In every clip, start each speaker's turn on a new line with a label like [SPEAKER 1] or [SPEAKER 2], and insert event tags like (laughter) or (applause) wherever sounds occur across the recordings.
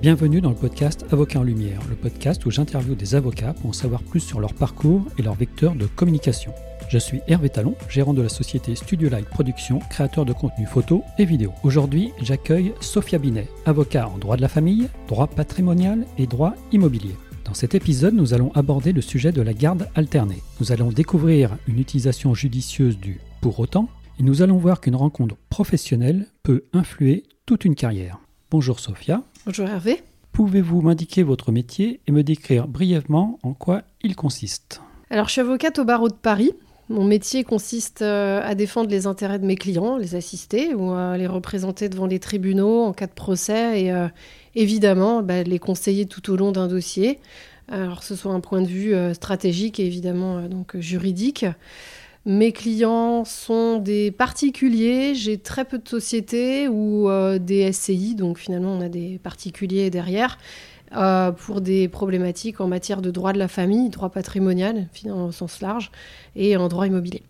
[SPEAKER 1] Bienvenue dans le podcast Avocat en Lumière, le podcast où j'interviewe des avocats pour en savoir plus sur leur parcours et leur vecteur de communication. Je suis Hervé Talon, gérant de la société Studio Light Production, créateur de contenu photo et vidéo. Aujourd'hui, j'accueille Sophia Binet, avocat en droit de la famille, droit patrimonial et droit immobilier. Dans cet épisode, nous allons aborder le sujet de la garde alternée. Nous allons découvrir une utilisation judicieuse du pour autant et nous allons voir qu'une rencontre professionnelle peut influer toute une carrière. Bonjour Sophia.
[SPEAKER 2] Bonjour Hervé.
[SPEAKER 1] Pouvez-vous m'indiquer votre métier et me décrire brièvement en quoi il consiste?
[SPEAKER 2] Alors, je suis avocate au barreau de Paris. Mon métier consiste euh, à défendre les intérêts de mes clients, les assister ou à les représenter devant les tribunaux en cas de procès et euh, évidemment bah, les conseiller tout au long d'un dossier. Alors, que ce soit un point de vue euh, stratégique et évidemment donc juridique. Mes clients sont des particuliers, j'ai très peu de sociétés ou euh, des SCI, donc finalement on a des particuliers derrière, euh, pour des problématiques en matière de droit de la famille, droit patrimonial, au sens large, et en droit immobilier.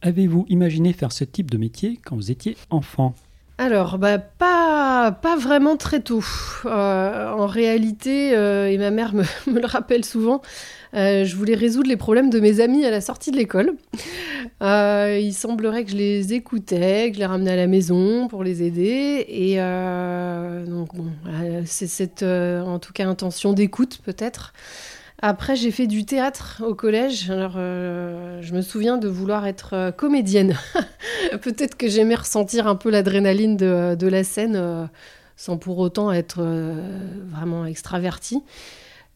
[SPEAKER 1] Avez-vous imaginé faire ce type de métier quand vous étiez enfant?
[SPEAKER 2] Alors, bah, pas, vraiment très tôt. Euh, en réalité, et ma mère (laughs) me, le rappelle souvent, euh, je voulais résoudre les problèmes de mes amis à la sortie de l'école. Euh, il semblerait que je les écoutais, que je les ramenais à la maison pour les aider. Et euh, donc, bon, c'est cette, en tout cas, intention d'écoute peut-être. Après, j'ai fait du théâtre au collège. Alors, je me souviens de vouloir être comédienne. (laughs) Peut-être que j'aimais ressentir un peu l'adrénaline de, la scène sans pour autant être vraiment extravertie.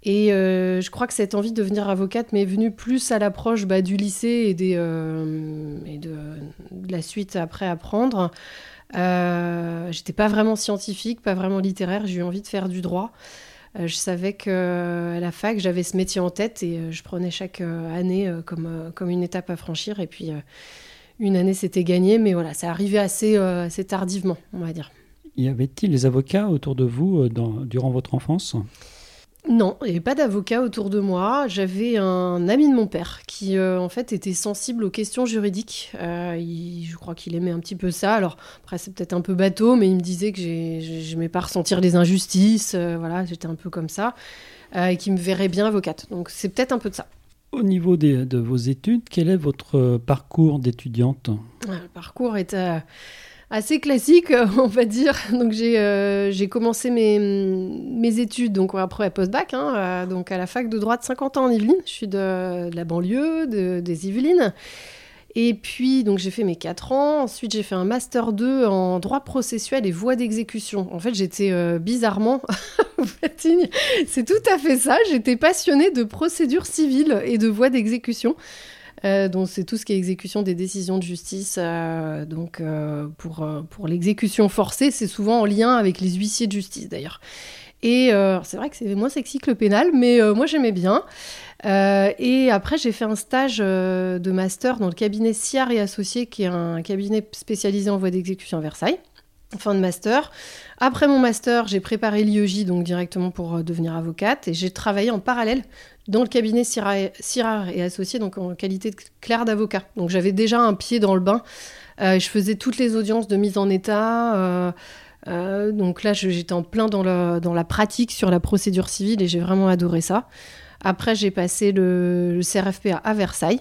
[SPEAKER 2] Et euh, je crois que cette envie de devenir avocate m'est venue plus à l'approche bah, du lycée et, euh, de, la suite après apprendre. Euh, J'étais pas vraiment scientifique, pas vraiment littéraire, j'ai eu envie de faire du droit. Euh, je savais qu'à la fac, j'avais ce métier en tête et je prenais chaque année comme, comme une étape à franchir. Et puis, une année, c'était gagné, mais voilà, ça arrivait assez, assez tardivement, on va dire.
[SPEAKER 1] Y avait-il des avocats autour de vous durant votre enfance?
[SPEAKER 2] Non, il n'y avait pas d'avocat autour de moi. J'avais un ami de mon père qui, euh, en fait, était sensible aux questions juridiques. Euh, je crois qu'il aimait un petit peu ça. Alors, après, c'est peut-être un peu bateau, mais il me disait que je n'aimais pas ressentir les injustices. Euh, voilà, j'étais un peu comme ça. et qu'il me verrait bien avocate. Donc, c'est peut-être un peu de ça.
[SPEAKER 1] Au niveau de vos études, quel est votre parcours d'étudiante?
[SPEAKER 2] Le parcours est assez classique, (laughs) on va dire. Donc j'ai euh, commencé mes, mes, études donc après post-bac, hein, euh, donc à la fac de droit de 50 ans en Yvelines. Je suis de, la banlieue, de, des Yvelines. Et puis, donc j'ai fait mes 4 ans. Ensuite, j'ai fait un master 2 en droit processuel et voie d'exécution. En fait, j'étais euh, bizarrement, (laughs) c'est tout à fait ça. J'étais passionnée de procédure civile et de voie d'exécution. Euh, donc c'est tout ce qui est exécution des décisions de justice. Euh, donc euh, pour, pour l'exécution forcée, c'est souvent en lien avec les huissiers de justice d'ailleurs. Et c'est vrai que c'est moins sexy que le pénal, mais moi j'aimais bien. et après, j'ai fait un stage de master dans le cabinet Siar et Associés, qui est un cabinet spécialisé en voie d'exécution à Versailles fin de master. Après mon master, j'ai préparé l'IEJ donc directement pour devenir avocate et j'ai travaillé en parallèle dans le cabinet Syrah et Associés, donc en qualité de clerc d'avocat. Donc j'avais déjà un pied dans le bain. Euh, je faisais toutes les audiences de mise en état. Euh, euh, donc là, j'étais en plein dans, dans, la pratique sur la procédure civile et j'ai vraiment adoré ça. Après, j'ai passé le, le CRFPA à Versailles.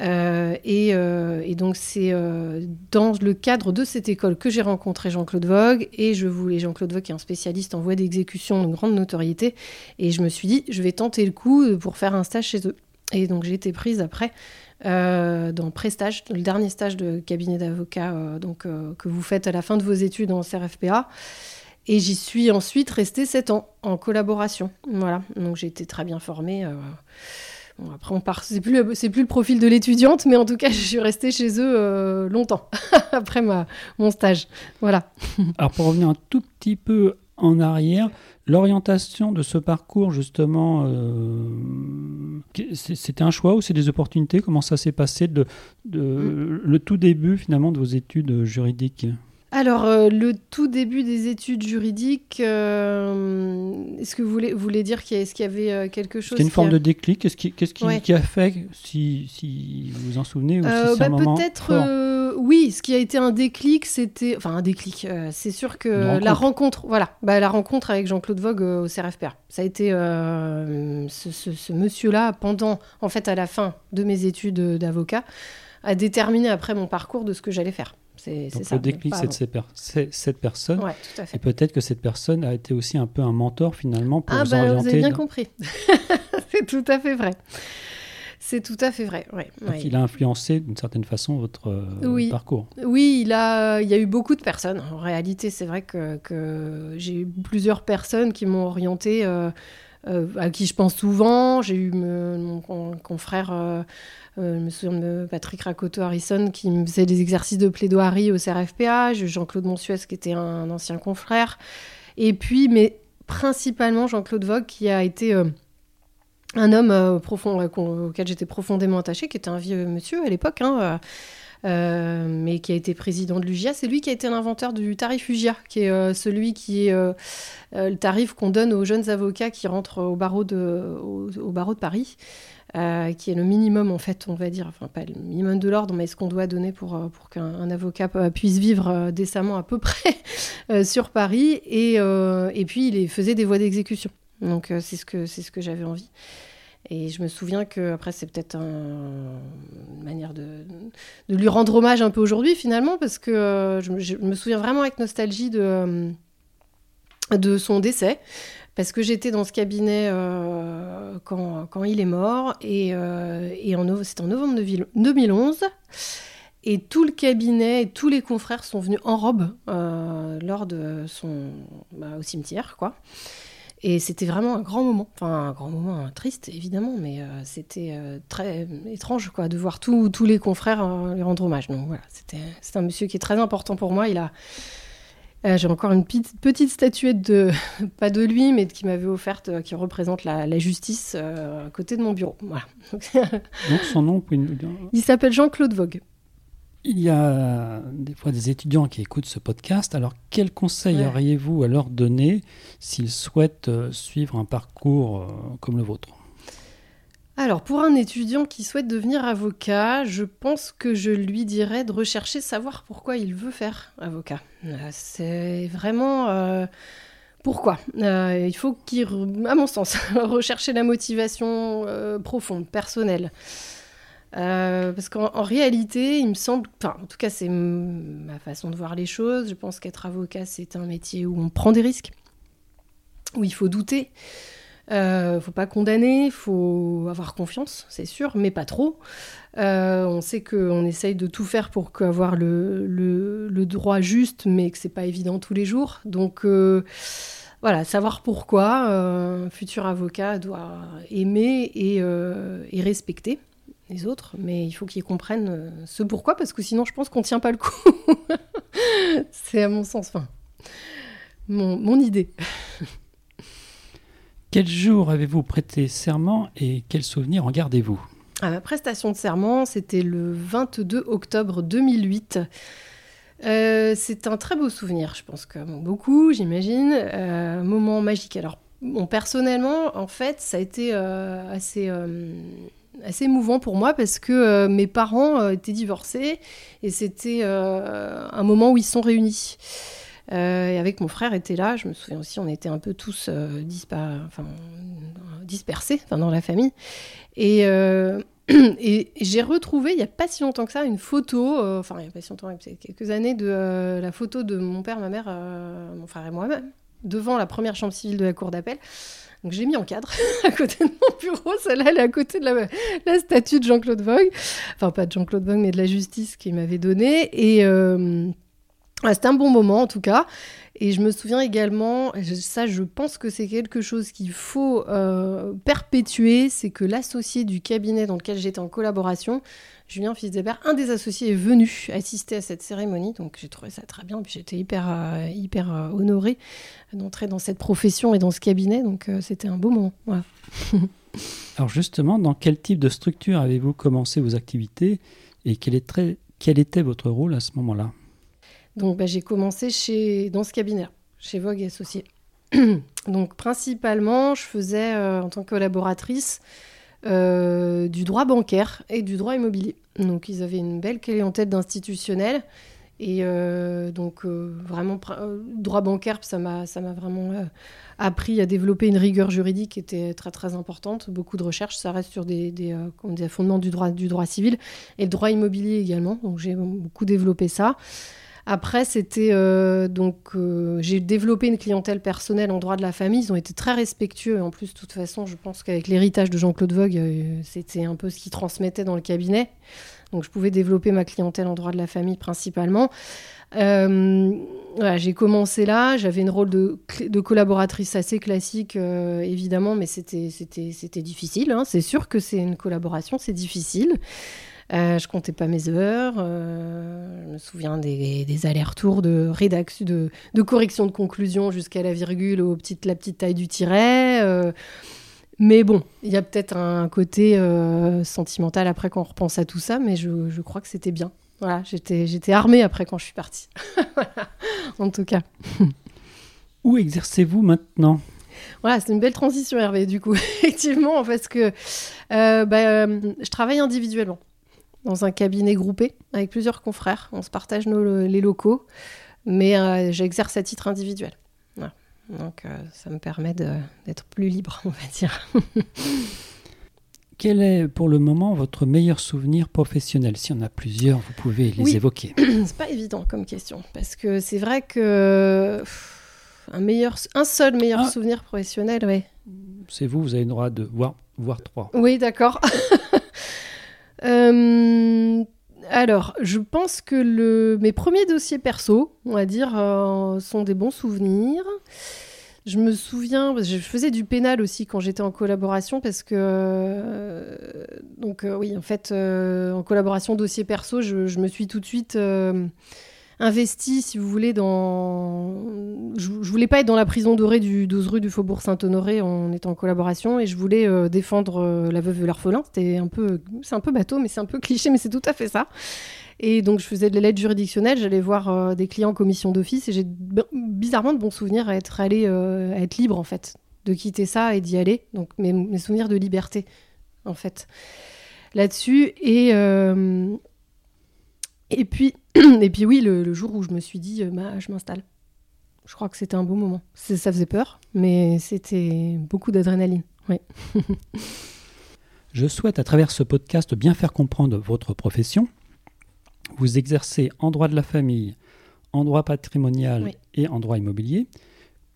[SPEAKER 2] Euh, euh, et, donc c'est euh, dans le cadre de cette école que j'ai rencontré Jean-Claude Vogue et je voulais Jean-Claude Vogue est un spécialiste en voie d'exécution de grande notoriété et je me suis dit je vais tenter le coup pour faire un stage chez eux. Et donc j'ai été prise après dans Prestage, le dernier stage de cabinet d'avocat donc que vous faites à la fin de vos études en CRFPA. Et j'y suis ensuite restée 7 ans en collaboration. Voilà, donc j'ai été très bien formée après, on part. C'est plus, c'est plus le profil de l'étudiante, mais en tout cas, je suis restée chez eux euh, longtemps (laughs) après ma, mon stage. Voilà. (laughs)
[SPEAKER 1] Alors, pour revenir un tout petit peu en arrière, l'orientation de ce parcours, justement, euh, c'était un choix ou c'est des opportunités? Comment ça s'est passé de, de mm. le tout début, finalement, de vos études juridiques?
[SPEAKER 2] Alors, euh, le tout début des études juridiques, euh, est-ce que vous voulez, voulez dire qu'il y, y, avait euh, quelque chose
[SPEAKER 1] C'était une forme de déclic Qu'est-ce qui, qui, qui, a fait, si, si, vous vous en souvenez ou si
[SPEAKER 2] bah, Peut-être, oui, ce qui a été un déclic, c'était. Enfin, un déclic. c'est sûr que la rencontre, voilà, bah, la rencontre avec Jean-Claude Vogue au CRFPR. Ça a été ce, ce- ce monsieur-là, pendant, en fait, à la fin de mes études d'avocat, a déterminé après mon parcours de ce que j'allais faire. C'est
[SPEAKER 1] Donc
[SPEAKER 2] ça.
[SPEAKER 1] le déclic, c'est de
[SPEAKER 2] avant.
[SPEAKER 1] ces per- c'est cette personne.
[SPEAKER 2] Ouais, tout à fait.
[SPEAKER 1] Et peut-être que cette personne a été aussi un peu un mentor finalement pour
[SPEAKER 2] Ah,
[SPEAKER 1] vous
[SPEAKER 2] bah, vous
[SPEAKER 1] orienter.
[SPEAKER 2] avez bien
[SPEAKER 1] dans-
[SPEAKER 2] compris. (laughs) c'est tout à fait vrai. C'est tout à fait vrai, ouais.
[SPEAKER 1] Donc
[SPEAKER 2] ouais.
[SPEAKER 1] il a influencé d'une certaine façon votre euh,
[SPEAKER 2] Oui.
[SPEAKER 1] parcours.
[SPEAKER 2] Oui, il, a, il y a eu beaucoup de personnes. En réalité, c'est vrai que, que j'ai eu plusieurs personnes qui m'ont orienté, euh, euh, à qui je pense souvent. J'ai eu mon con- confrère, euh, euh, me souviens de Patrick Rakoto-Harrison, qui me faisait des exercices de plaidoirie au CRFPA. J'ai eu Jean-Claude Monsuès, qui était un, ancien confrère. Et puis, mais principalement Jean-Claude Vogue, qui a été... euh, un homme profond, auquel j'étais profondément attachée, qui était un vieux monsieur à l'époque, hein, euh, mais qui a été président de l'UGIA. C'est lui qui a été l'inventeur du tarif UGIA, qui est euh, celui qui est euh, le tarif qu'on donne aux jeunes avocats qui rentrent au barreau de, au, au barreau de Paris, qui est le minimum, en fait, on va dire, enfin pas le minimum de l'ordre, mais ce qu'on doit donner pour, pour qu'un un avocat puisse vivre décemment à peu (laughs) près sur Paris. Et, et puis, il faisait des voies d'exécution. Donc, c'est ce que, ce que j'avais envie. Et je me souviens que, après, c'est peut-être un- une manière de, de lui rendre hommage un peu aujourd'hui, finalement, parce que euh, je, me- souviens vraiment avec nostalgie de, euh, de son décès. Parce que j'étais dans ce cabinet euh, quand, quand il est mort, et, euh, et c'était en novembre de- 2011. Et tout le cabinet et tous les confrères sont venus en robe lors de son. bah, au cimetière, quoi. Et c'était vraiment un grand moment. Enfin, un grand moment, triste évidemment, mais euh, c'était euh, très étrange quoi, de voir tous tous les confrères euh, lui rendre hommage. Donc voilà, c'était c'est un monsieur qui est très important pour moi. Il a. J'ai encore une petite, petite statuette de, (laughs) pas de lui, mais qui m'avait offerte, qui représente la, la justice à côté de mon bureau. Voilà.
[SPEAKER 1] Donc son nom, vous pouvez nous dire-
[SPEAKER 2] Il s'appelle Jean-Claude Vogue.
[SPEAKER 1] Il y a des fois des étudiants qui écoutent ce podcast. Alors quels conseils
[SPEAKER 2] Ouais.
[SPEAKER 1] auriez-vous à leur donner s'ils souhaitent euh, suivre un parcours euh, comme le vôtre?
[SPEAKER 2] Alors, pour un étudiant qui souhaite devenir avocat, je pense que je lui dirais de rechercher, savoir pourquoi il veut faire avocat. Euh, C'est vraiment euh, pourquoi? Euh, il faut qu'il, à mon sens, (laughs) rechercher la motivation euh, profonde, personnelle. Euh, parce qu'en en réalité, il me semble, en tout cas, c'est ma façon de voir les choses. Je pense qu'être avocat, c'est un métier où on prend des risques, où il faut douter. Euh, faut pas condamner, faut avoir confiance, c'est sûr, mais pas trop. Euh, on sait qu'on essaye de tout faire pour avoir le, droit juste, mais que c'est pas évident tous les jours. Donc euh, voilà, savoir pourquoi un futur avocat doit aimer et respecter les autres, mais il faut qu'ils comprennent euh, ce pourquoi, parce que sinon je pense qu'on tient pas le coup. (laughs) c'est à mon sens, enfin, mon, mon idée. (laughs)
[SPEAKER 1] Quel jour avez-vous prêté serment et quels souvenirs en gardez-vous?
[SPEAKER 2] À ma prestation de serment, c'était le 22 octobre 2008. Euh, c'est un très beau souvenir, je pense que beaucoup, j'imagine. Euh, moment magique. Alors, bon, personnellement, en fait, ça a été euh, assez, euh, assez émouvant pour moi parce que euh, mes parents euh, étaient divorcés et c'était euh, un moment où ils sont réunis. Et avec mon frère était là, je me souviens aussi, on était un peu tous dispa- enfin, dispersés enfin, dans la famille. Et, (clears throat) et j'ai retrouvé, il n'y a pas si longtemps que ça, une photo, enfin, il n'y a pas si longtemps, peut-être quelques années, de la photo de mon père, ma mère, mon frère et moi-même, devant la première chambre civile de la cour d'appel. Donc j'ai mis en cadre (laughs) à côté de mon bureau, celle-là elle est à côté de la, statue de Jean-Claude Vogue, enfin pas de Jean-Claude Vogue mais de la justice qu'il m'avait donnée. Et euh, ah, c'était un bon moment en tout cas. Et je me souviens également, ça je pense que c'est quelque chose qu'il faut euh, perpétuer, c'est que l'associé du cabinet dans lequel j'étais en collaboration, Julien Fisdebert, un des associés est venu assister à cette cérémonie, donc j'ai trouvé ça très bien, puis j'étais hyper, euh, hyper euh, honorée d'entrer dans cette profession et dans ce cabinet, donc euh, c'était un beau moment. (laughs)
[SPEAKER 1] Alors justement, dans quel type de structure avez-vous commencé vos activités et quel était votre rôle à ce moment-là?
[SPEAKER 2] Donc bah, j'ai commencé chez, dans ce cabinet, chez Vogue et Associés. (clears throat) Donc principalement, je faisais euh, en tant que collaboratrice euh, du droit bancaire et du droit immobilier. Donc ils avaient une belle clientèle d'institutionnels. Et euh, donc euh, vraiment, droit bancaire, ça m'a vraiment appris à développer une rigueur juridique qui était très très importante. Beaucoup de recherches, ça reste sur des, des, fondements du droit, du droit civil et droit immobilier également. Donc j'ai beaucoup développé ça. Après, c'était donc j'ai développé une clientèle personnelle en droit de la famille. Ils ont été très respectueux. En plus, de toute façon, je pense qu'avec l'héritage de Jean-Claude Vogue, c'était un peu ce qu'ils transmettait dans le cabinet. Donc je pouvais développer ma clientèle en droit de la famille principalement. Euh, j'ai commencé là, j'avais une rôle de, collaboratrice assez classique, euh, évidemment, mais c'était difficile. Hein. C'est sûr que c'est une collaboration, c'est difficile. Euh, je comptais pas mes heures. Euh, je me souviens des, allers-retours de rédaction, de, de, correction de conclusion jusqu'à la virgule, au petit, la petite taille du tiret. Mais bon, il y a peut-être un côté euh, sentimental après quand on repense à tout ça, mais je, crois que c'était bien. Voilà, j'étais, j'étais armée après quand je suis partie. (laughs) en tout cas.
[SPEAKER 1] Où exercez-vous maintenant?
[SPEAKER 2] Voilà, c'est une belle transition, Hervé, du coup, (laughs) effectivement, parce que euh, bah, euh, je travaille individuellement dans un cabinet groupé avec plusieurs confrères. On se partage nos, les locaux, mais j'exerce à titre individuel. Donc euh, ça me permet d'être plus libre, on va dire. (laughs)
[SPEAKER 1] Quel est pour le moment votre meilleur souvenir professionnel? S'il y en a plusieurs, vous pouvez les évoquer. (coughs)
[SPEAKER 2] c'est pas évident comme question parce que c'est vrai que un meilleur, un seul meilleur ah. souvenir professionnel, oui.
[SPEAKER 1] C'est vous, vous avez le droit de voir, voir trois.
[SPEAKER 2] Oui, d'accord. (laughs) euh, alors, je pense que mes premiers dossiers perso, on va dire, euh, sont des bons souvenirs. Je me souviens, je faisais du pénal aussi quand j'étais en collaboration parce que, euh, donc oui, en fait, en collaboration dossier perso, je, me suis tout de suite investi, si vous voulez, dans. Je, je, voulais pas être dans la prison dorée du 12 rue du Faubourg Saint-Honoré en étant en collaboration et je voulais euh, défendre euh, la veuve et l'orphelin. C'était un peu, c'est un peu bateau, mais c'est un peu cliché, mais c'est tout à fait ça. Et donc je faisais de l'aide juridictionnelle, j'allais voir euh, des clients en commission d'office et j'ai bizarrement de bons souvenirs à être allé, à être libre en fait, de quitter ça et d'y aller. Donc mes, mes, souvenirs de liberté en fait là-dessus et et puis, (clears throat) et puis oui, le, jour où je me suis dit, euh, bah, je m'installe. Je crois que c'était un beau moment. Ça faisait peur, mais c'était beaucoup d'adrénaline. Oui. (laughs)
[SPEAKER 1] je souhaite à travers ce podcast bien faire comprendre votre profession. Vous exercez en droit de la famille, en droit patrimonial et en droit immobilier.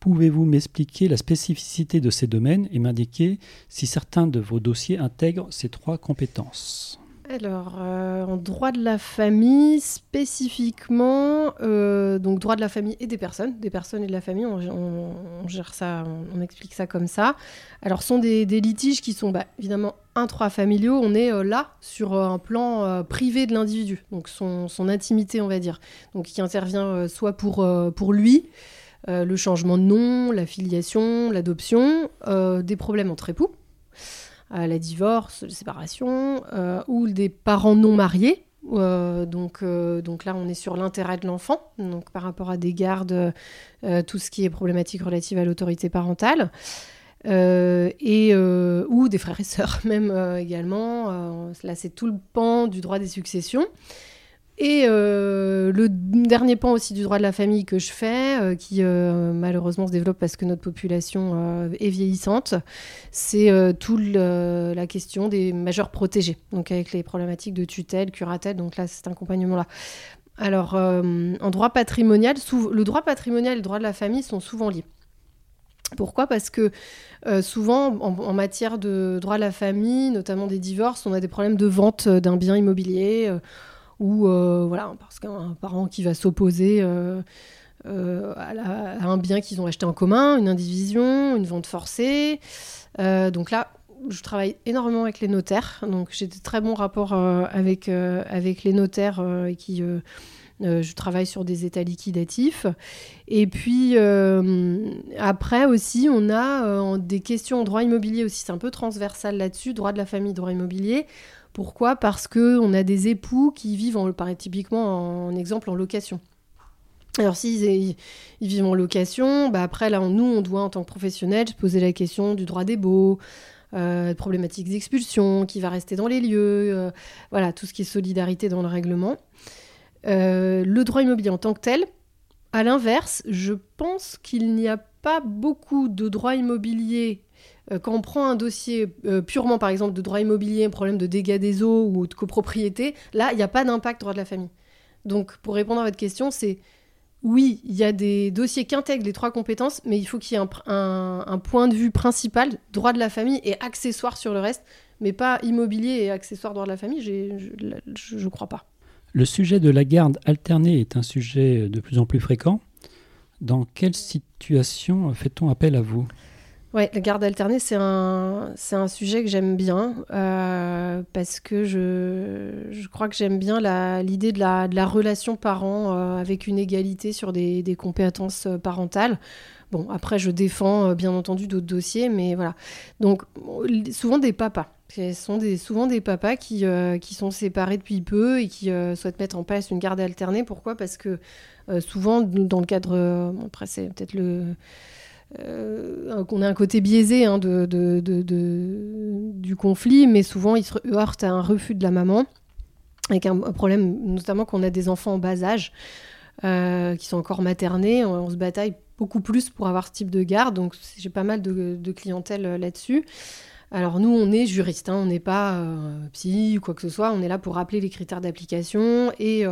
[SPEAKER 1] Pouvez-vous m'expliquer la spécificité de ces domaines et m'indiquer si certains de vos dossiers intègrent ces trois compétences?
[SPEAKER 2] Alors, euh, en droit de la famille, spécifiquement, euh, donc droit de la famille et des personnes, des personnes et de la famille, on, gère ça, on, explique ça comme ça. Alors, ce sont des, litiges qui sont bah, évidemment intrafamiliaux. On est euh, là sur un plan privé de l'individu, donc son, son, intimité, on va dire. Donc, qui intervient soit pour, pour lui, le changement de nom, la filiation, l'adoption, des problèmes entre époux la divorce, la séparation, euh, ou des parents non mariés. Euh, donc, euh, là, on est sur l'intérêt de l'enfant, par rapport à des gardes, tout ce qui est problématique relative à l'autorité parentale. et ou des frères et sœurs (laughs) même également. là, c'est tout le pan du droit des successions. Et euh, le dernier pan aussi du droit de la famille que je fais, euh, qui euh, malheureusement se développe parce que notre population est vieillissante, c'est toute la question des majeurs protégés, donc avec les problématiques de tutelle, curatelle, donc là cet accompagnement-là. Alors en droit patrimonial, le droit patrimonial et le droit de la famille sont souvent liés. Pourquoi? Parce que souvent, en, en, matière de droit de la famille, notamment des divorces, on a des problèmes de vente d'un bien immobilier ou euh, voilà, parce qu'un parent qui va s'opposer euh, euh, à, un bien qu'ils ont acheté en commun, une indivision, une vente forcée. donc là, je travaille énormément avec les notaires, donc j'ai de très bons rapports avec, les notaires qui je travaille sur des états liquidatifs. Et puis après aussi, on a des questions en droit immobilier aussi. C'est un peu transversal là-dessus, droit de la famille, droit immobilier. Pourquoi? Parce qu'on a des époux qui vivent, en, typiquement en exemple, en location. Alors s'ils ils, vivent en location, bah après là, nous, on doit en tant que professionnels se poser la question du droit des baux, euh, problématiques d'expulsion, qui va rester dans les lieux, euh, voilà, tout ce qui est solidarité dans le règlement. Euh, le droit immobilier en tant que tel, à l'inverse, je pense qu'il n'y a pas beaucoup de droits immobiliers. Quand on prend un dossier purement, par exemple, de droit immobilier, un problème de dégâts des eaux ou de copropriété, là, il n'y a pas d'impact droit de la famille. Donc, pour répondre à votre question, c'est oui, il y a des dossiers qui intègrent les trois compétences, mais il faut qu'il y ait un, point de vue principal, droit de la famille, et accessoire sur le reste, mais pas immobilier et accessoire droit de la famille, je ne crois pas.
[SPEAKER 1] Le sujet de la garde alternée est un sujet de plus en plus fréquent. Dans quelle situation fait-on appel à vous?
[SPEAKER 2] Ouais, la garde alternée, c'est un, c'est un sujet que j'aime bien euh, parce que je, je crois que j'aime bien la, l'idée de la, de la relation parent euh, avec une égalité sur des, des compétences euh, parentales. Bon, après, je défends bien entendu d'autres dossiers, mais voilà. Donc, souvent des papas. Ce sont des, souvent des papas qui, qui sont séparés depuis peu et qui souhaitent mettre en place une garde alternée. Pourquoi? Parce que souvent, dans le cadre. après, c'est peut-être le qu'on a un côté biaisé hein, de, du conflit, mais souvent il se heurte à un refus de la maman, avec un, problème notamment qu'on a des enfants en bas âge, euh, qui sont encore maternés, on, se bataille beaucoup plus pour avoir ce type de garde, donc j'ai pas mal de, clientèle euh, là-dessus. Alors nous, on est juriste, hein, on n'est pas psy ou quoi que ce soit, on est là pour rappeler les critères d'application et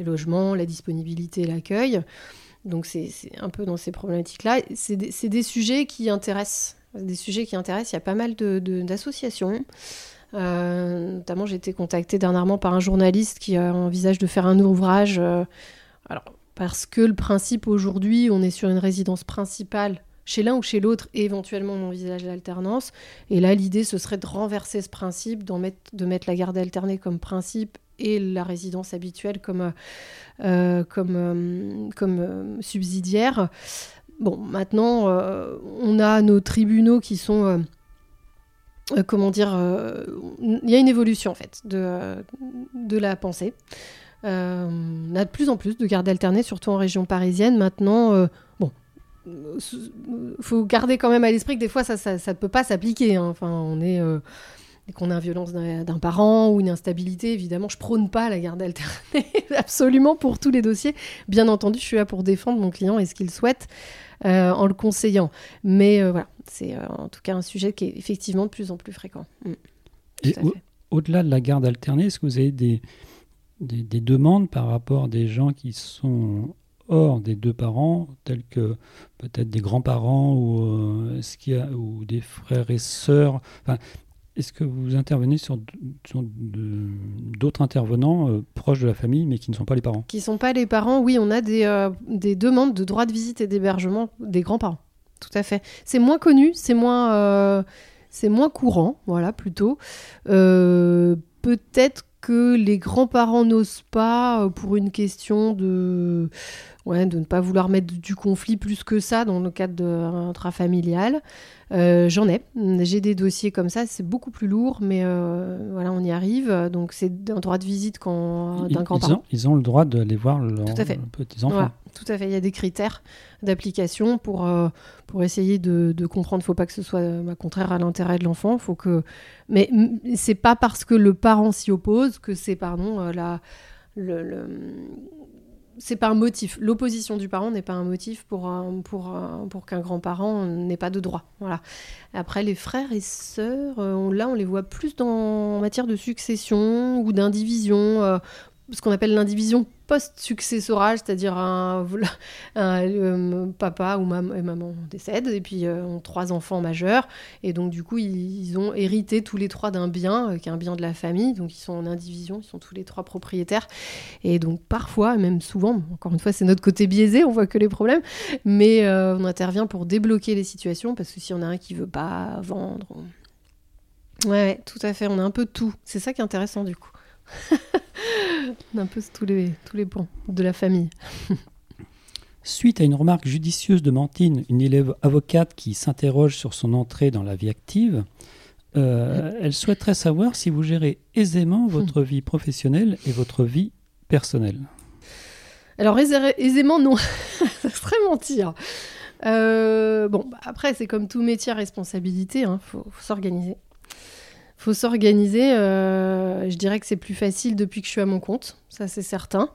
[SPEAKER 2] les logements, la disponibilité, l'accueil. Donc c'est un peu dans ces problématiques-là. C'est des, sujets qui intéressent. Des sujets qui intéressent. Il y a pas mal d'associations. Euh, notamment, j'ai été contactée dernièrement par un journaliste qui envisage de faire un ouvrage. Euh, alors, parce que le principe aujourd'hui, on est sur une résidence principale chez l'un ou chez l'autre, et éventuellement on envisage l'alternance. Et là, l'idée, ce serait de renverser ce principe, mettre, de mettre la garde alternée comme principe et la résidence habituelle comme, euh, comme, euh, comme euh, subsidiaire. Bon, maintenant, on a nos tribunaux qui sont comment dire, il y a une évolution en fait de, de la pensée. on a de plus en plus de gardes alternées, surtout en région parisienne. Maintenant, bon, faut garder quand même à l'esprit que des fois ça ne peut pas s'appliquer. Hein. Enfin, on est et qu'on a une violence d'un parent ou une instabilité, évidemment, je prône pas la garde alternée, (laughs) absolument pour tous les dossiers. Bien entendu, je suis là pour défendre mon client et ce qu'il souhaite euh, en le conseillant. Mais euh, voilà, c'est euh, en tout cas un sujet qui est effectivement de plus en plus fréquent. Mm.
[SPEAKER 1] Et au-delà de la garde alternée, est-ce que vous avez des, des, des, demandes par rapport à des gens qui sont hors des deux parents, tels que peut-être des grands-parents ou, ce a, ou des frères et sœurs? Enfin, est-ce que vous intervenez sur, d'autres intervenants euh, proches de la famille, mais qui ne sont pas les parents?
[SPEAKER 2] Qui ne sont pas les parents, oui, on a des, euh, des demandes de droit de visite et d'hébergement des grands-parents. Tout à fait. C'est moins connu, c'est moins, euh, c'est moins courant, voilà, plutôt. Peut-être que les grands-parents n'osent pas pour une question de, ouais, de ne pas vouloir mettre du conflit plus que ça dans le cadre intrafamilial. Euh, j'en ai. J'ai des dossiers comme ça. C'est beaucoup plus lourd, mais euh, voilà, on y arrive. Donc, c'est un droit de visite quand, d'un grand-parent.
[SPEAKER 1] Ils, ont le droit d'aller voir leurs petits-enfants.
[SPEAKER 2] tout à fait. Il y a des critères d'application pour, euh, pour essayer de, de comprendre. Il ne faut pas que ce soit bah, contraire à l'intérêt de l'enfant. Faut que... Mais c'est pas parce que le parent s'y oppose que c'est, pardon, la, le, le c'est pas un motif. L'opposition du parent n'est pas un motif pour, pour, pour qu'un grand-parent n'ait pas de droit. Voilà. Après, les frères et sœurs, euh, là, on les voit plus dans, en matière de succession ou d'indivision. Euh, ce qu'on appelle l'indivision post-successorale, c'est-à-dire (laughs) un, euh, papa ou maman décèdent et puis euh, ont trois enfants majeurs et donc du coup ils, ont hérité tous les trois d'un bien euh, qui est un bien de la famille, donc ils sont en indivision, ils sont tous les trois propriétaires et donc parfois, même souvent, encore une fois c'est notre côté biaisé, on voit que les problèmes, mais on intervient pour débloquer les situations parce que si on a un qui veut pas vendre, ouais, tout à fait, on a un peu tout, c'est ça qui est intéressant du coup. (laughs) On a un peu tous les, tous les points de la famille. (laughs)
[SPEAKER 1] Suite à une remarque judicieuse de Mantine, une élève avocate qui s'interroge sur son entrée dans la vie active, euh, elle souhaiterait savoir si vous gérez aisément votre vie professionnelle et votre vie personnelle.
[SPEAKER 2] Alors aisément, non. (laughs) Ça serait mentir. bon, bah, après, c'est comme tout métier à responsabilité, il hein, faut, s'organiser. Faut s'organiser. je dirais que c'est plus facile depuis que je suis à mon compte, ça c'est certain.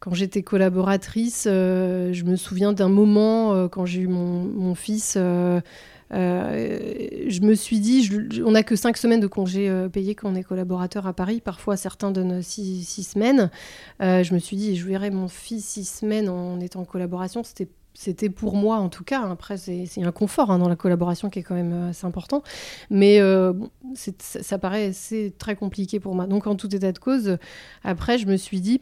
[SPEAKER 2] Quand j'étais collaboratrice, je me souviens d'un moment quand j'ai eu mon, mon fils euh, je me suis dit, on n'a que 5 semaines de congés euh, payés quand on est collaborateur à Paris. Parfois, certains donnent 6 semaines. Euh, je me suis dit, je verrais mon fils 6 semaines en étant en collaboration. C'était c'était pour moi en tout cas. Après, c'est un confort hein, dans la collaboration qui est quand même assez important. Mais ça, paraît c'est très compliqué pour moi. Donc, en tout état de cause, après, je me suis dit,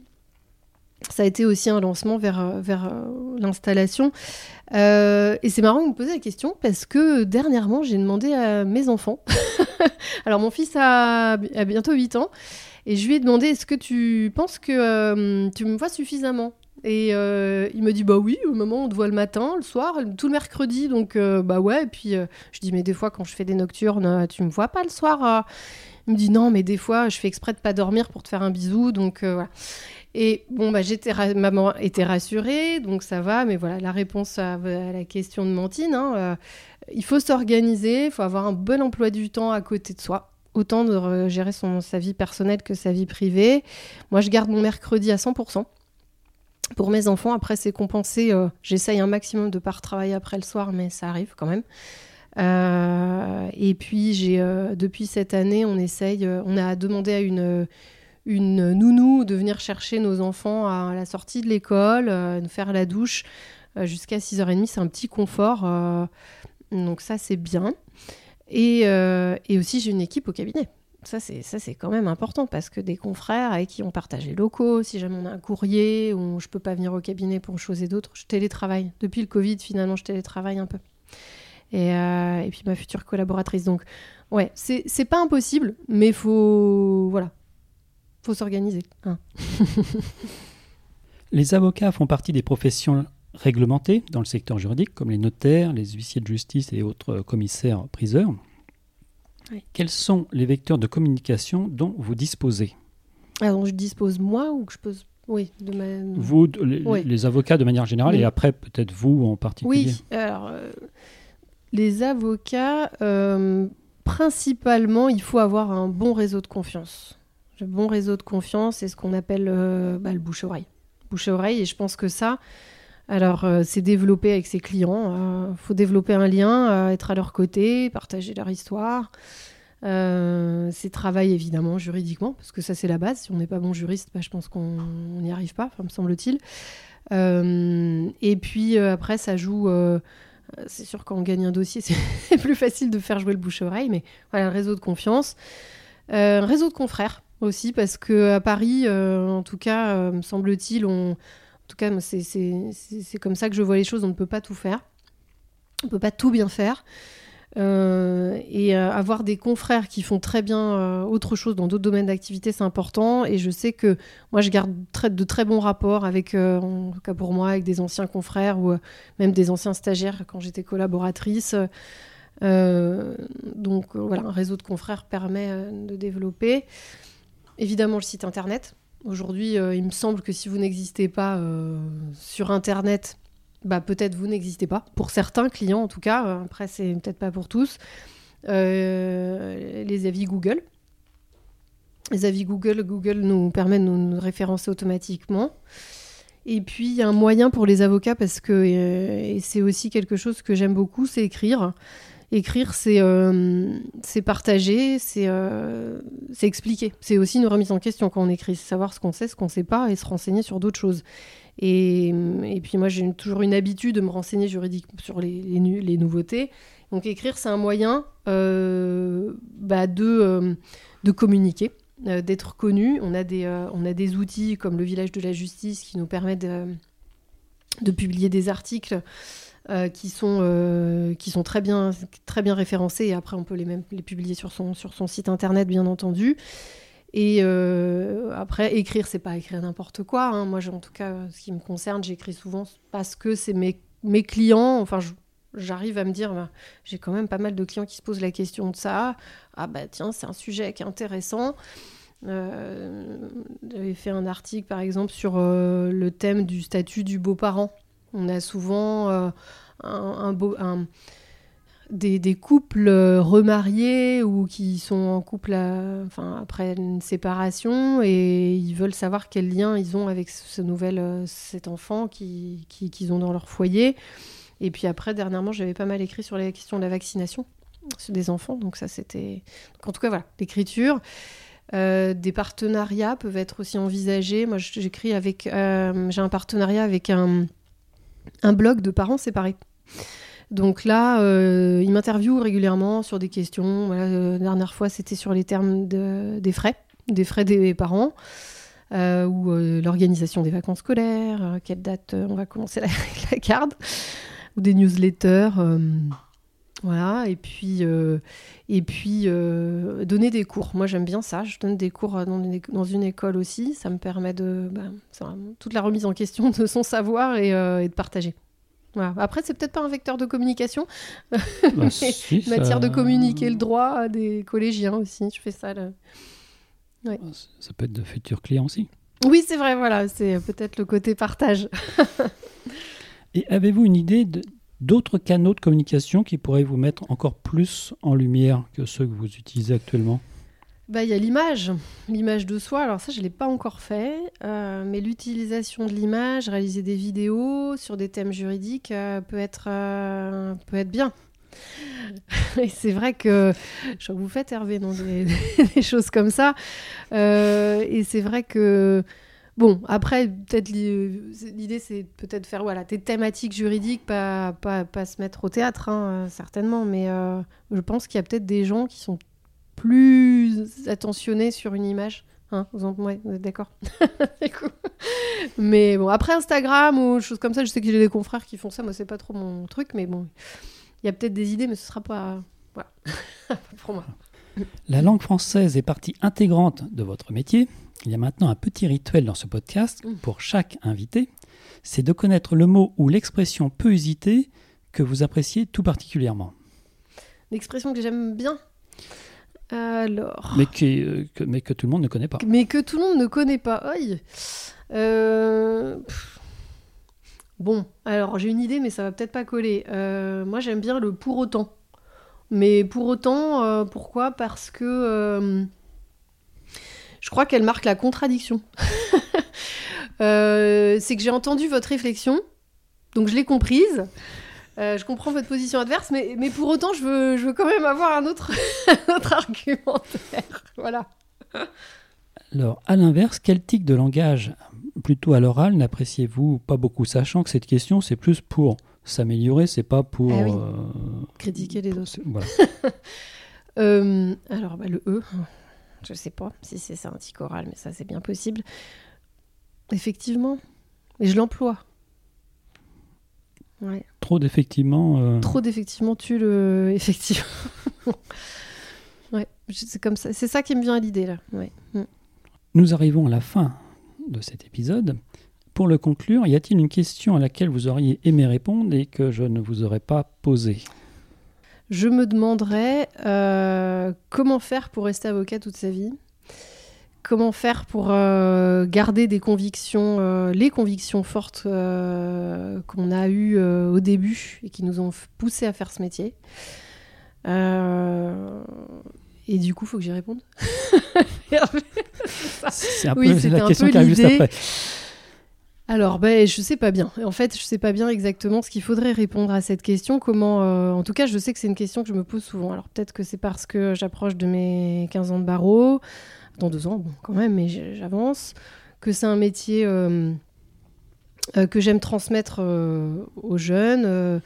[SPEAKER 2] ça a été aussi un lancement vers, euh, euh, l'installation. Euh, et c'est marrant de me poser la question parce que dernièrement, j'ai demandé à mes enfants. (laughs) Alors, mon fils a, bientôt 8 ans. Et je lui ai demandé est-ce que tu penses que tu me vois suffisamment? Et il me dit bah oui, au moment on te voit le matin, le soir, tout le mercredi. Donc, bah ouais. Et puis, je dis mais des fois, quand je fais des nocturnes, tu me vois pas le soir il me dit non, mais des fois, je fais exprès de pas dormir pour te faire un bisou. Donc voilà. Et bon, bah, j'étais maman était rassurée, donc ça va. Mais voilà, la réponse à, la question de Mantine, hein, euh, il faut s'organiser, il faut avoir un bon emploi du temps à côté de soi. Autant de gérer son, sa vie personnelle que sa vie privée. Moi, je garde mon mercredi à 100%. Pour mes enfants, après, c'est compensé. Euh, j'essaye un maximum de ne pas retravailler après le soir, mais ça arrive quand même. Euh, et puis, j'ai, depuis cette année, on essaye, on a demandé à une une nounou de venir chercher nos enfants à la sortie de l'école, euh, nous faire la douche euh, jusqu'à 6h30. C'est un petit confort. Euh, donc ça, c'est bien. Et, aussi, j'ai une équipe au cabinet. Ça, c'est, ça, c'est quand même important parce que des confrères avec qui on partage les locaux, si jamais on a un courrier ou je peux pas venir au cabinet pour une chose et d'autre, je télétravaille. Depuis le Covid, finalement, je télétravaille un peu. Et, et puis ma future collaboratrice. Donc, ouais, c'est, c'est pas impossible, mais faut. Voilà, faut s'organiser. Hein. (laughs)
[SPEAKER 1] les avocats font partie des professions réglementées dans le secteur juridique, comme les notaires, les huissiers de justice et autres commissaires Quels sont les vecteurs de communication dont vous disposez?
[SPEAKER 2] Alors, je dispose moi ou que je pose oui, de ma...
[SPEAKER 1] Vous, les, avocats de manière générale, et après peut-être vous en particulier?
[SPEAKER 2] Oui, alors euh, les avocats, euh, principalement, il faut avoir un bon réseau de confiance. Le bon réseau de confiance, c'est ce qu'on appelle euh, bah, le bouche-oreille. Bouche-oreille, et je pense que ça, alors euh, c'est développer avec ses clients. Il euh, faut développer un lien, être à leur côté, partager leur histoire. c'est travail évidemment juridiquement, parce que ça c'est la base. Si on n'est pas bon juriste, bah, je pense qu'on n'y arrive pas, me semble-t-il. et puis après, ça joue c'est sûr quand on gagne un dossier, (laughs) c'est plus facile de faire jouer le bouche-oreille, mais voilà, un réseau de confiance. un réseau de confrères aussi parce que à Paris, euh, en tout cas, euh, me semble-t-il, on... en tout cas, c'est comme ça que je vois les choses. On ne peut pas tout faire, on ne peut pas tout bien faire. Euh, et avoir des confrères qui font très bien autre chose dans d'autres domaines d'activité, c'est important. Et je sais que moi, je garde de très bons rapports avec, en tout cas pour moi, avec des anciens confrères ou même des anciens stagiaires quand j'étais collaboratrice. donc voilà, un réseau de confrères permet de développer. Évidemment, le site internet. Aujourd'hui, euh, il me semble que si vous n'existez pas euh, sur internet, bah, peut-être vous n'existez pas. Pour certains clients, en tout cas. Euh, après, c'est peut-être pas pour tous. les avis Google. Les avis Google, Google nous permet de nous référencer automatiquement. Et puis, il y a un moyen pour les avocats, parce que c'est aussi quelque chose que j'aime beaucoup, c'est écrire. Écrire, c'est euh, partager, euh, c'est expliquer. C'est aussi une remise en question quand on écrit, savoir ce qu'on sait, ce qu'on ne sait pas et se renseigner sur d'autres choses. Et, et, puis moi, j'ai toujours une habitude de me renseigner juridiquement sur les, les, nouveautés. Donc écrire, c'est un moyen euh, bah, de, euh, de communiquer, d'être connu. On a, des, on a des outils comme le village de la justice qui nous permettent de, de publier des articles euh, qui, sont, euh, qui sont très bien, très bien référencés et après on peut les, même, les publier sur son, sur son site internet bien entendu. Et euh, après, écrire, c'est pas écrire n'importe quoi. Hein. Moi, en tout cas, ce qui me concerne, j'écris souvent parce que c'est mes, mes clients. Enfin, j'arrive à me dire, bah, j'ai quand même pas mal de clients qui se posent la question de ça. Ah bah tiens, c'est un sujet qui est intéressant. J'avais fait un article, par exemple, sur le thème du statut du beau-parent. On a souvent euh, des, couples euh, remariés ou qui sont en couple enfin, après une séparation et ils veulent savoir quel lien ils ont avec ce nouvel, euh, cet enfant qu'ils qui, ont dans leur foyer. Et puis après, dernièrement, j'avais pas mal écrit sur les questions de la vaccination des enfants. Donc ça, c'était... en tout cas, voilà, l'écriture. Des partenariats peuvent être aussi envisagés. Moi, j'écris avec... j'ai un partenariat avec un, un blog de parents séparés. Donc là, euh, il m'interviewe régulièrement sur des questions. Euh, la dernière fois, c'était sur les termes des frais, des frais des parents. Euh, ou l'organisation des vacances scolaires, quelle date on va commencer la, (laughs) la garde, ou des newsletters, voilà, et puis, et puis donner des cours. Moi j'aime bien ça, je donne des cours dans une, école aussi, ça me permet de bah, toute la remise en question de son savoir et de partager. Après, c'est peut-être pas un vecteur de communication, bah, (laughs) matière de communiquer le droit à des collégiens aussi. Je fais ça.
[SPEAKER 1] Ah, ça peut être de futurs clients aussi.
[SPEAKER 2] Oui, c'est vrai, voilà, c'est peut-être le côté partage. (laughs)
[SPEAKER 1] Et avez-vous une idée d'autres canaux de communication qui pourraient vous mettre encore plus en lumière que ceux que vous utilisez actuellement?
[SPEAKER 2] Bah, il y a l'image, l'image de soi. Alors ça, je ne l'ai pas encore fait, euh, mais l'utilisation de l'image, réaliser des vidéos sur des thèmes juridiques euh, peut, être, euh, peut être bien. (laughs) Et c'est vrai que je vous faites Hervé dans (laughs) des, choses comme ça. et c'est vrai que bon, après peut-être l'idée c'est peut-être faire voilà des thématiques juridiques, pas pas, pas se mettre au théâtre hein, certainement, mais je pense qu'il y a peut-être des gens qui sont plus attentionné sur une image. Hein, vous, êtes d'accord? (laughs) Mais bon, après Instagram ou choses comme ça, je sais que j'ai des confrères qui font ça. Moi, c'est pas trop mon truc, mais bon, il y a peut-être des idées, mais ce sera pas. Voilà. (laughs) pour moi.
[SPEAKER 1] La langue française est partie intégrante de votre métier. Il y a maintenant un petit rituel dans ce podcast mm. pour chaque invité. C'est de connaître le mot ou l'expression peu usitée que vous appréciez tout particulièrement.
[SPEAKER 2] L'expression que j'aime bien alors.
[SPEAKER 1] Mais, euh, que, mais que tout le monde ne connaît pas.
[SPEAKER 2] Mais que tout le monde ne connaît pas. Euh, bon, alors j'ai une idée, mais ça va peut-être pas coller. Euh, moi, j'aime bien le pour autant. Mais pour autant, pourquoi? Parce que je crois qu'elle marque la contradiction. (laughs) C'est que j'ai entendu votre réflexion, donc je l'ai comprise. Euh, je comprends votre position adverse, mais, mais pour autant, je veux, je veux quand même avoir un autre, (laughs) autre argumentaire. Voilà.
[SPEAKER 1] Alors, à l'inverse, quel tic de langage, plutôt à l'oral, n'appréciez-vous pas beaucoup? Sachant que cette question, c'est plus pour s'améliorer, c'est pas pour. Ah
[SPEAKER 2] euh, Critiquer les autres. Voilà. (laughs) Euh, alors, bah, le E, je sais pas si c'est ça un tic oral, mais ça, c'est bien possible. Effectivement. Et je l'emploie.
[SPEAKER 1] Trop d'effectivement.
[SPEAKER 2] Euh, Trop d'effectivement tue le. (laughs) Effectivement. ouais, c'est comme ça. C'est ça qui me vient à l'idée là. Ouais. Mm.
[SPEAKER 1] Nous arrivons à la fin de cet épisode. Pour le conclure, y a-t-il une question à laquelle vous auriez aimé répondre et que je ne vous aurais pas posée?
[SPEAKER 2] Je me demanderais euh, comment faire pour rester avocat toute sa vie? Comment faire pour euh, garder des convictions, euh, les convictions fortes qu'on a eues au début et qui nous ont poussé à faire ce métier? et du coup, il faut que j'y réponde. (laughs)
[SPEAKER 1] c'est un peu la question qui arrive juste après.
[SPEAKER 2] Alors, ben, je sais pas bien. En fait, je sais pas bien exactement ce qu'il faudrait répondre à cette question. Comment, en tout cas, je sais que c'est une question que je me pose souvent. Alors, peut-être que c'est parce que j'approche de mes 15 ans de barreau, dans deux ans, bon, quand même, mais j'avance, que c'est un métier euh, euh, que j'aime transmettre euh, aux jeunes,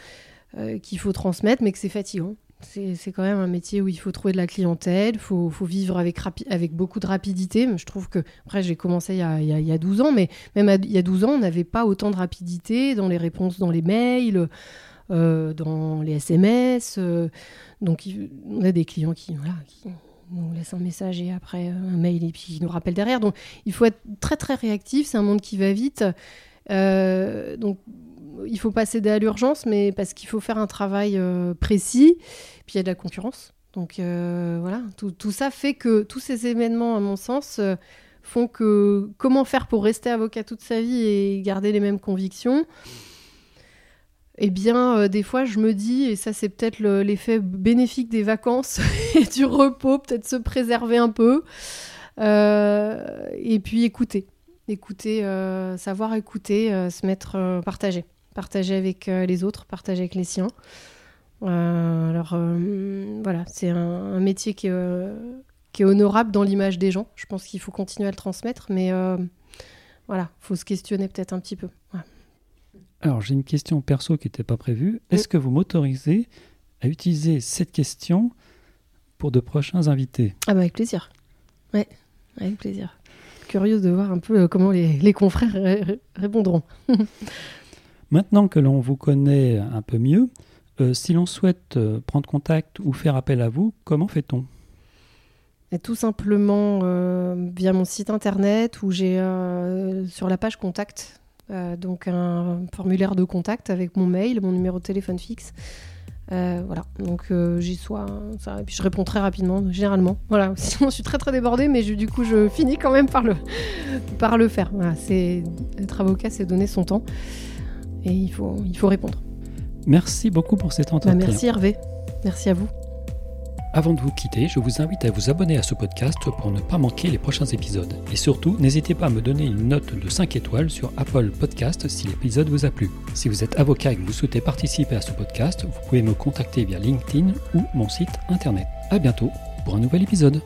[SPEAKER 2] qu'il faut transmettre, mais que c'est fatigant. C'est quand même un métier où il faut trouver de la clientèle, il faut, vivre avec, beaucoup de rapidité. Je trouve que, après, j'ai commencé il y, a, il, y a, 12 ans, mais même il y a 12 ans, on n'avait pas autant de rapidité dans les réponses dans les mails, dans les SMS. donc, on a des clients qui, nous laisse un message et après euh, un mail et puis il nous rappelle derrière. Donc il faut être très très réactif, c'est un monde qui va vite. Euh, donc il faut pas céder à l'urgence, mais parce qu'il faut faire un travail euh, précis. Puis il y a de la concurrence. Donc voilà, tout, ça fait que tous ces événements, à mon sens, font que comment faire pour rester avocat toute sa vie et garder les mêmes convictions? Eh bien, euh, des fois, je me dis, et ça, c'est peut-être l'effet bénéfique des vacances (laughs) et du repos, peut-être se préserver un peu. Euh, et puis écouter. Écouter, euh, savoir écouter, se mettre, partager. Partager avec les autres, partager avec les siens. alors, voilà, c'est un, métier qui est, qui est honorable dans l'image des gens. Je pense qu'il faut continuer à le transmettre, mais voilà, il faut se questionner peut-être un petit peu.
[SPEAKER 1] Alors, j'ai une question perso qui n'était pas prévue. Est-ce que vous m'autorisez à utiliser cette question pour de prochains invités?
[SPEAKER 2] Ah bah avec plaisir. Ouais, avec plaisir. Curieuse de voir un peu euh, comment les, confrères répondront. (laughs)
[SPEAKER 1] Maintenant que l'on vous connaît un peu mieux, euh, si l'on souhaite euh, prendre contact ou faire appel à vous, comment fait-on?
[SPEAKER 2] Tout simplement via mon site internet où j'ai sur la page contact euh, donc un formulaire de contact avec mon mail, mon numéro de téléphone fixe. Euh, voilà, donc euh, j'y sois, ça, et puis je réponds très rapidement, généralement. Voilà, (laughs) sinon je suis très très débordée, mais du coup je finis quand même par le, par le faire. Voilà, c'est être avocat, c'est donner son temps, et il faut, il faut répondre.
[SPEAKER 1] Merci beaucoup pour cet entretien.
[SPEAKER 2] Bah, merci Hervé, merci à vous.
[SPEAKER 1] Avant de vous quitter, je vous invite à vous abonner à ce podcast pour ne pas manquer les prochains épisodes. Et surtout, n'hésitez pas à me donner une note de 5 étoiles sur Apple Podcast si l'épisode vous a plu. Si vous êtes avocat et que vous souhaitez participer à ce podcast, vous pouvez me contacter via LinkedIn ou mon site internet. A bientôt pour un nouvel épisode.